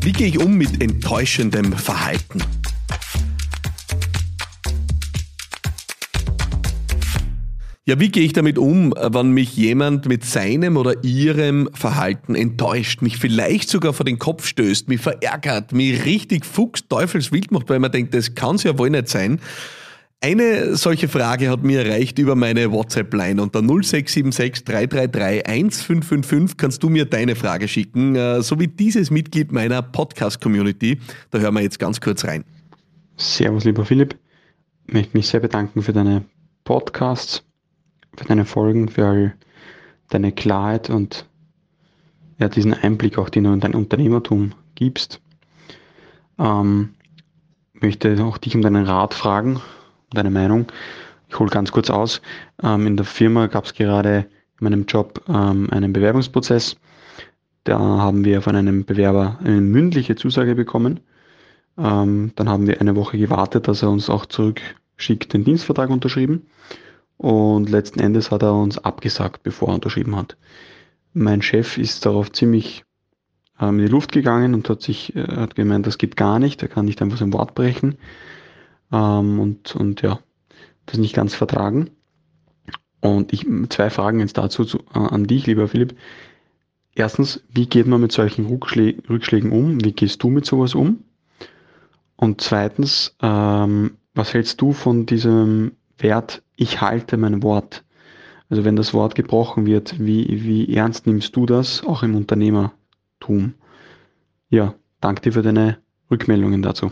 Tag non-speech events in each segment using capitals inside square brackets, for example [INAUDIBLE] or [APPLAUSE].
Wie gehe ich um mit enttäuschendem Verhalten? Ja, wie gehe ich damit um, wenn mich jemand mit seinem oder ihrem Verhalten enttäuscht, mich vielleicht sogar vor den Kopf stößt, mich verärgert, mich richtig fuchs teufelswild macht, weil man denkt, das kann es ja wohl nicht sein. Eine solche Frage hat mir erreicht über meine WhatsApp-Line. Unter 0676 333 1555 kannst du mir deine Frage schicken, äh, so wie dieses Mitglied meiner Podcast-Community. Da hören wir jetzt ganz kurz rein. Servus, lieber Philipp. Ich möchte mich sehr bedanken für deine Podcasts für deine Folgen, für all deine Klarheit und ja, diesen Einblick auch, den du in dein Unternehmertum gibst. Ähm, möchte auch dich um deinen Rat fragen, deine Meinung. Ich hole ganz kurz aus. Ähm, in der Firma gab es gerade in meinem Job ähm, einen Bewerbungsprozess. Da haben wir von einem Bewerber eine mündliche Zusage bekommen. Ähm, dann haben wir eine Woche gewartet, dass er uns auch zurückschickt, den Dienstvertrag unterschrieben. Und letzten Endes hat er uns abgesagt, bevor er unterschrieben hat. Mein Chef ist darauf ziemlich ähm, in die Luft gegangen und hat sich äh, hat gemeint, das geht gar nicht, er kann nicht einfach sein Wort brechen. Ähm, und, und ja, das nicht ganz vertragen. Und ich zwei Fragen jetzt dazu zu, äh, an dich, lieber Philipp. Erstens, wie geht man mit solchen Rückschlä Rückschlägen um? Wie gehst du mit sowas um? Und zweitens, ähm, was hältst du von diesem Wert, ich halte mein Wort. Also wenn das Wort gebrochen wird, wie, wie ernst nimmst du das auch im Unternehmertum? Ja, danke dir für deine Rückmeldungen dazu.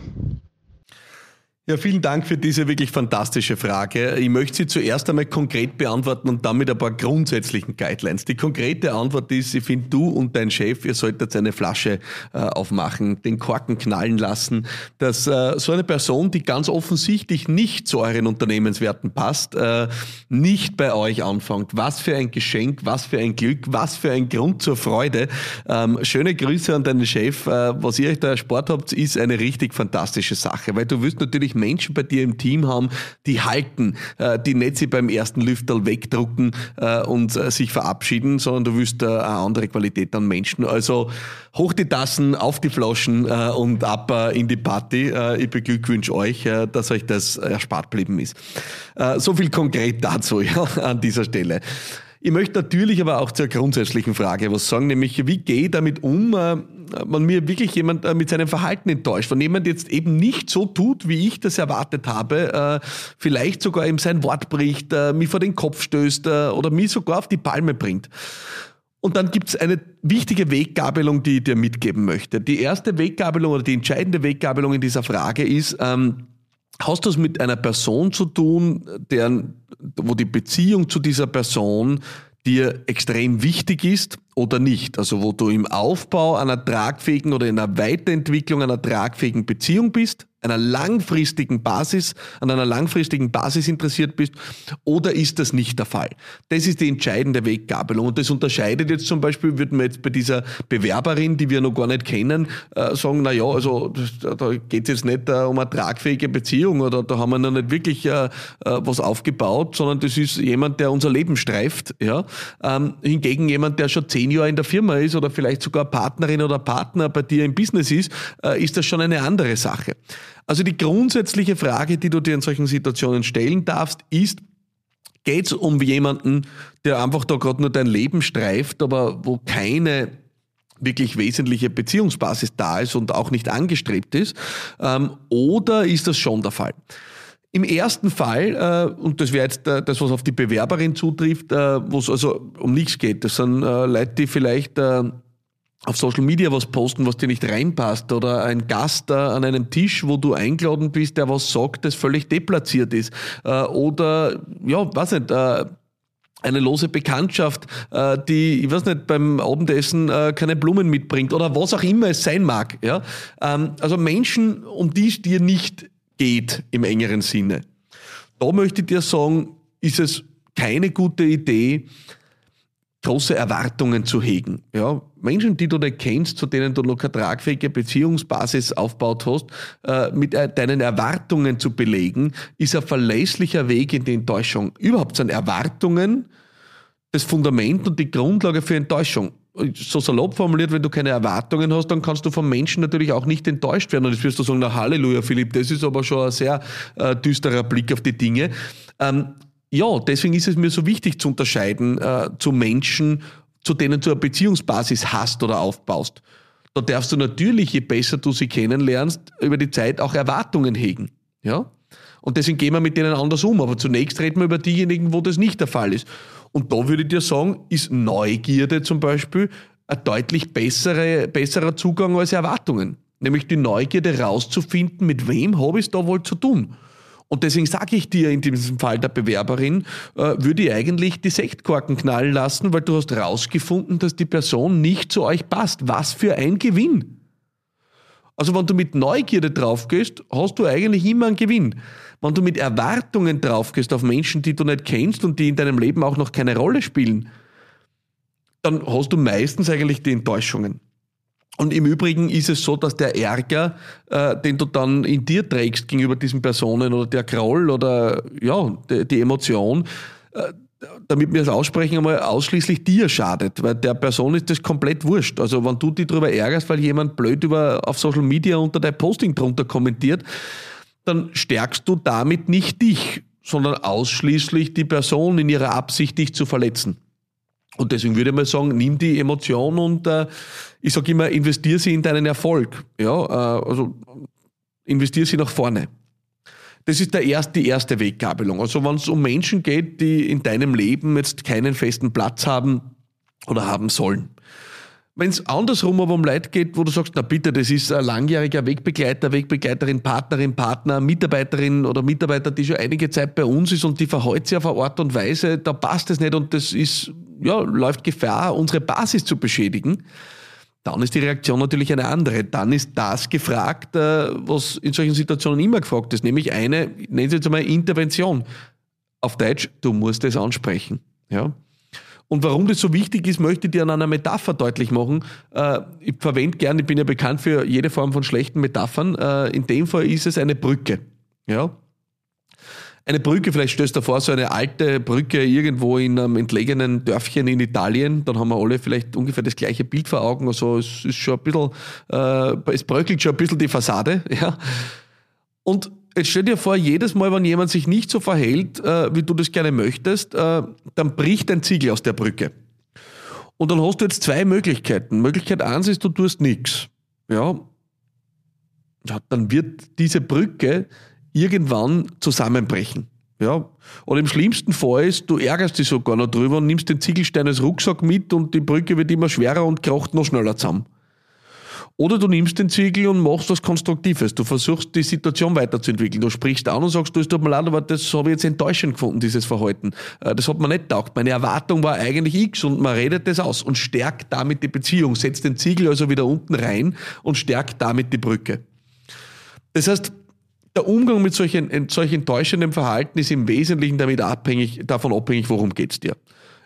Ja, vielen Dank für diese wirklich fantastische Frage. Ich möchte sie zuerst einmal konkret beantworten und dann mit ein paar grundsätzlichen Guidelines. Die konkrete Antwort ist, ich finde, du und dein Chef, ihr solltet eine Flasche äh, aufmachen, den Korken knallen lassen, dass äh, so eine Person, die ganz offensichtlich nicht zu euren Unternehmenswerten passt, äh, nicht bei euch anfängt. Was für ein Geschenk, was für ein Glück, was für ein Grund zur Freude. Ähm, schöne Grüße an deinen Chef. Äh, was ihr euch da erspart habt, ist eine richtig fantastische Sache, weil du wirst natürlich Menschen bei dir im Team haben, die halten, äh, die nicht sie beim ersten Lüfterl wegdrucken äh, und äh, sich verabschieden, sondern du wirst eine andere Qualität an Menschen. Also hoch die Tassen, auf die Flaschen und ab in die Party. Ich beglückwünsche euch, dass euch das erspart geblieben ist. So viel konkret dazu [LAUGHS] ja, an dieser Stelle. Ich möchte natürlich aber auch zur grundsätzlichen Frage was sagen, nämlich wie gehe ich damit um, äh, wenn mir wirklich jemand äh, mit seinem Verhalten enttäuscht, wenn jemand jetzt eben nicht so tut, wie ich das erwartet habe, äh, vielleicht sogar ihm sein Wort bricht, mich vor den Kopf stößt oder mich sogar auf die Palme bringt. Und dann gibt es eine wichtige Weggabelung, die ich dir mitgeben möchte. Die erste Weggabelung oder die entscheidende Weggabelung in dieser Frage ist, ähm, Hast du es mit einer Person zu tun, deren, wo die Beziehung zu dieser Person dir extrem wichtig ist oder nicht? Also wo du im Aufbau einer tragfähigen oder in der Weiterentwicklung einer tragfähigen Beziehung bist? einer langfristigen Basis, an einer langfristigen Basis interessiert bist, oder ist das nicht der Fall? Das ist die entscheidende Weggabelung. Und das unterscheidet jetzt zum Beispiel, würden wir jetzt bei dieser Bewerberin, die wir noch gar nicht kennen, äh, sagen, na ja, also da geht es jetzt nicht äh, um eine tragfähige Beziehung oder da haben wir noch nicht wirklich äh, was aufgebaut, sondern das ist jemand, der unser Leben streift. Ja? Ähm, hingegen jemand, der schon zehn Jahre in der Firma ist oder vielleicht sogar Partnerin oder Partner bei dir im Business ist, ist das schon eine andere Sache. Also die grundsätzliche Frage, die du dir in solchen Situationen stellen darfst, ist, geht es um jemanden, der einfach da gerade nur dein Leben streift, aber wo keine wirklich wesentliche Beziehungsbasis da ist und auch nicht angestrebt ist? Ähm, oder ist das schon der Fall? Im ersten Fall, äh, und das wäre jetzt äh, das, was auf die Bewerberin zutrifft, äh, wo es also um nichts geht, das sind äh, Leute, die vielleicht äh, auf Social Media was posten, was dir nicht reinpasst oder ein Gast äh, an einem Tisch, wo du eingeladen bist, der was sagt, das völlig deplatziert ist äh, oder ja, weiß nicht, äh, eine lose Bekanntschaft, äh, die, ich weiß nicht, beim Abendessen keine Blumen mitbringt oder was auch immer es sein mag. Ja? Ähm, also Menschen, um die es dir nicht geht im engeren Sinne. Da möchte ich dir sagen, ist es keine gute Idee, große Erwartungen zu hegen. Ja, Menschen, die du nicht kennst, zu denen du noch keine tragfähige Beziehungsbasis aufgebaut hast, äh, mit äh, deinen Erwartungen zu belegen, ist ein verlässlicher Weg in die Enttäuschung. Überhaupt sind Erwartungen das Fundament und die Grundlage für Enttäuschung. So salopp formuliert, wenn du keine Erwartungen hast, dann kannst du vom Menschen natürlich auch nicht enttäuscht werden. Und jetzt wirst du sagen, na Halleluja, Philipp, das ist aber schon ein sehr äh, düsterer Blick auf die Dinge. Ähm, ja, deswegen ist es mir so wichtig zu unterscheiden äh, zu Menschen, zu denen du eine Beziehungsbasis hast oder aufbaust. Da darfst du natürlich, je besser du sie kennenlernst, über die Zeit auch Erwartungen hegen. Ja? Und deswegen gehen wir mit denen anders um. Aber zunächst reden wir über diejenigen, wo das nicht der Fall ist. Und da würde ich dir sagen, ist Neugierde zum Beispiel ein deutlich bessere, besserer Zugang als Erwartungen. Nämlich die Neugierde rauszufinden, mit wem habe ich es da wohl zu tun. Und deswegen sage ich dir in diesem Fall der Bewerberin, äh, würde ich eigentlich die Sektkorken knallen lassen, weil du hast rausgefunden, dass die Person nicht zu euch passt. Was für ein Gewinn. Also wenn du mit Neugierde draufgehst, hast du eigentlich immer einen Gewinn. Wenn du mit Erwartungen draufgehst auf Menschen, die du nicht kennst und die in deinem Leben auch noch keine Rolle spielen, dann hast du meistens eigentlich die Enttäuschungen. Und im Übrigen ist es so, dass der Ärger, äh, den du dann in dir trägst gegenüber diesen Personen oder der Groll oder ja, die, die Emotion, äh, damit wir es aussprechen, einmal ausschließlich dir schadet, weil der Person ist das komplett wurscht. Also wenn du dich darüber ärgerst, weil jemand blöd über, auf Social Media unter dein Posting drunter kommentiert, dann stärkst du damit nicht dich, sondern ausschließlich die Person in ihrer Absicht, dich zu verletzen. Und deswegen würde ich mal sagen, nimm die Emotion und äh, ich sage immer, investiere sie in deinen Erfolg. Ja, äh, also investiere sie nach vorne. Das ist der erste, die erste Weggabelung. Also wenn es um Menschen geht, die in deinem Leben jetzt keinen festen Platz haben oder haben sollen. Wenn es andersrum aber um Leute geht, wo du sagst, na bitte, das ist ein langjähriger Wegbegleiter, Wegbegleiterin, Partnerin, Partner, Mitarbeiterin oder Mitarbeiter, die schon einige Zeit bei uns ist und die verhält sich auf eine Art und Weise, da passt es nicht und das ist ja, läuft Gefahr, unsere Basis zu beschädigen, dann ist die Reaktion natürlich eine andere. Dann ist das gefragt, äh, was in solchen Situationen immer gefragt ist, nämlich eine, nennen Sie jetzt einmal Intervention. Auf Deutsch, du musst es ansprechen. Ja? Und warum das so wichtig ist, möchte ich dir an einer Metapher deutlich machen. Äh, ich verwende gerne, ich bin ja bekannt für jede Form von schlechten Metaphern. Äh, in dem Fall ist es eine Brücke. Ja? Eine Brücke, vielleicht stößt du vor, so eine alte Brücke irgendwo in einem entlegenen Dörfchen in Italien, dann haben wir alle vielleicht ungefähr das gleiche Bild vor Augen. Also es ist schon ein bisschen, äh, es bröckelt schon ein bisschen die Fassade. [LAUGHS] Ja. Und jetzt stell dir vor, jedes Mal, wenn jemand sich nicht so verhält, äh, wie du das gerne möchtest, äh, dann bricht ein Ziegel aus der Brücke. Und dann hast du jetzt zwei Möglichkeiten. Möglichkeit eins ist, du tust nichts. Ja. ja, dann wird diese Brücke irgendwann zusammenbrechen. Ja. Oder im schlimmsten Fall ist, du ärgerst dich sogar noch drüber und nimmst den Ziegelstein als Rucksack mit und die Brücke wird immer schwerer und kracht noch schneller zusammen. Oder du nimmst den Ziegel und machst was Konstruktives. Du versuchst die Situation weiterzuentwickeln. Du sprichst an und sagst, du, es tut mir leid, aber das habe ich jetzt enttäuschend gefunden, dieses Verhalten. Äh, das hat mir nicht taugt. Meine Erwartung war eigentlich X und man redet das aus und stärkt damit die Beziehung. Setzt den Ziegel also wieder unten rein und stärkt damit die Brücke. Das heißt, der Umgang mit solchen, solch enttäuschendem Verhalten ist im Wesentlichen damit abhängig, davon abhängig, worum es dir.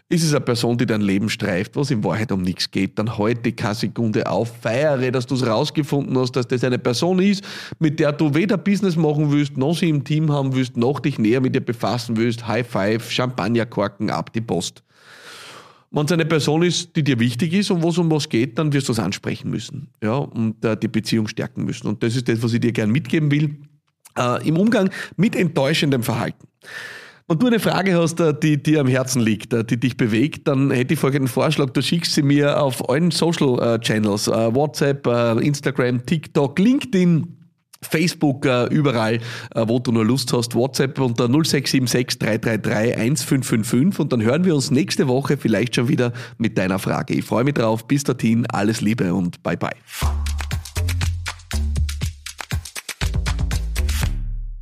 Ist es eine Person, die dein Leben streift, was in Wahrheit um nichts geht, dann heute keine Sekunde auf, feiere, dass du es rausgefunden hast, dass das eine Person ist, mit der du weder Business machen willst, noch sie im Team haben willst, noch dich näher mit ihr befassen willst. High Five, Champagnerkorken, ab die Post. Wenn es eine Person ist, die dir wichtig ist und wo es um was geht, dann wirst du es ansprechen müssen ja, und äh, die Beziehung stärken müssen. Und das ist das, was ich dir gerne mitgeben will äh, im Umgang mit enttäuschendem Verhalten. Wenn du eine Frage hast, äh, die dir am Herzen liegt, äh, die dich bewegt, dann hätte ich folgenden Vorschlag. Du schickst sie mir auf allen Social äh, Channels, WhatsApp, Instagram, TikTok, LinkedIn, Facebook, überall, wo du nur Lust hast. WhatsApp unter 0676 333 1555 und dann hören wir uns nächste Woche vielleicht schon wieder mit deiner Frage. Ich freue mich drauf. Bis dorthin, alles Liebe und bye bye.